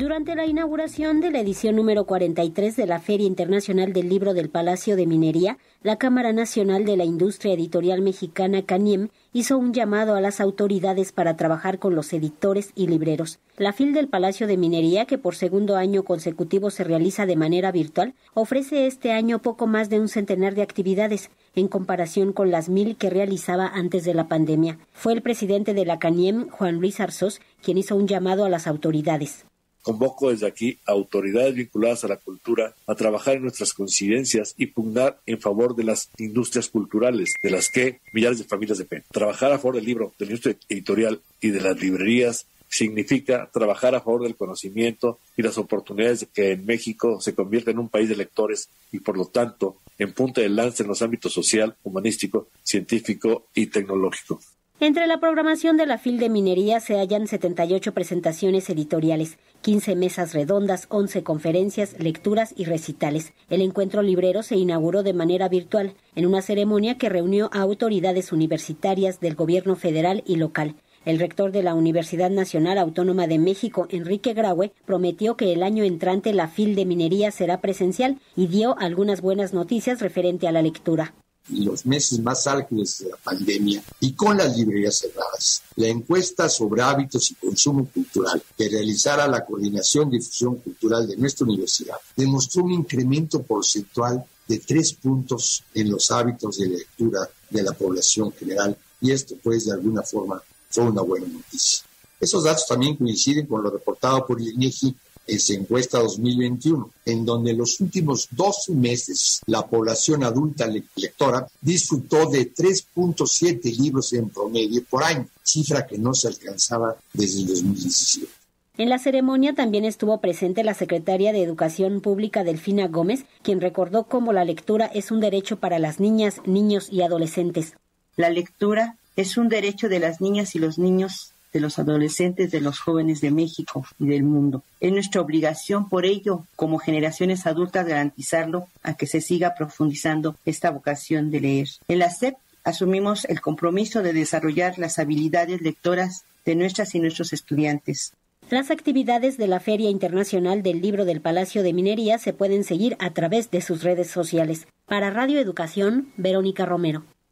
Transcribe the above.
Durante la inauguración de la edición número 43 de la Feria Internacional del Libro del Palacio de Minería, la Cámara Nacional de la Industria Editorial Mexicana CANIEM hizo un llamado a las autoridades para trabajar con los editores y libreros. La FIL del Palacio de Minería, que por segundo año consecutivo se realiza de manera virtual, ofrece este año poco más de un centenar de actividades, en comparación con las mil que realizaba antes de la pandemia. Fue el presidente de la CANIEM, Juan Luis Arzós, quien hizo un llamado a las autoridades. Convoco desde aquí a autoridades vinculadas a la cultura a trabajar en nuestras coincidencias y pugnar en favor de las industrias culturales, de las que millares de familias dependen. Trabajar a favor del libro, de la industria editorial y de las librerías significa trabajar a favor del conocimiento y las oportunidades de que en México se convierta en un país de lectores y por lo tanto en punta de lanza en los ámbitos social, humanístico, científico y tecnológico. Entre la programación de la FIL de Minería se hallan 78 presentaciones editoriales, 15 mesas redondas, 11 conferencias, lecturas y recitales. El encuentro librero se inauguró de manera virtual, en una ceremonia que reunió a autoridades universitarias del gobierno federal y local. El rector de la Universidad Nacional Autónoma de México, Enrique Graue, prometió que el año entrante la FIL de Minería será presencial y dio algunas buenas noticias referente a la lectura los meses más álgidos de la pandemia y con las librerías cerradas. La encuesta sobre hábitos y consumo cultural que realizara la Coordinación Difusión Cultural de nuestra universidad demostró un incremento porcentual de tres puntos en los hábitos de lectura de la población general y esto pues de alguna forma fue una buena noticia. Esos datos también coinciden con lo reportado por el INEGI esa encuesta 2021, en donde en los últimos 12 meses la población adulta lectora disfrutó de 3.7 libros en promedio por año, cifra que no se alcanzaba desde el 2017. En la ceremonia también estuvo presente la secretaria de Educación Pública Delfina Gómez, quien recordó cómo la lectura es un derecho para las niñas, niños y adolescentes. La lectura es un derecho de las niñas y los niños de los adolescentes, de los jóvenes de México y del mundo. Es nuestra obligación, por ello, como generaciones adultas, garantizarlo a que se siga profundizando esta vocación de leer. En la SEP asumimos el compromiso de desarrollar las habilidades lectoras de nuestras y nuestros estudiantes. Las actividades de la Feria Internacional del Libro del Palacio de Minería se pueden seguir a través de sus redes sociales. Para Radio Educación, Verónica Romero.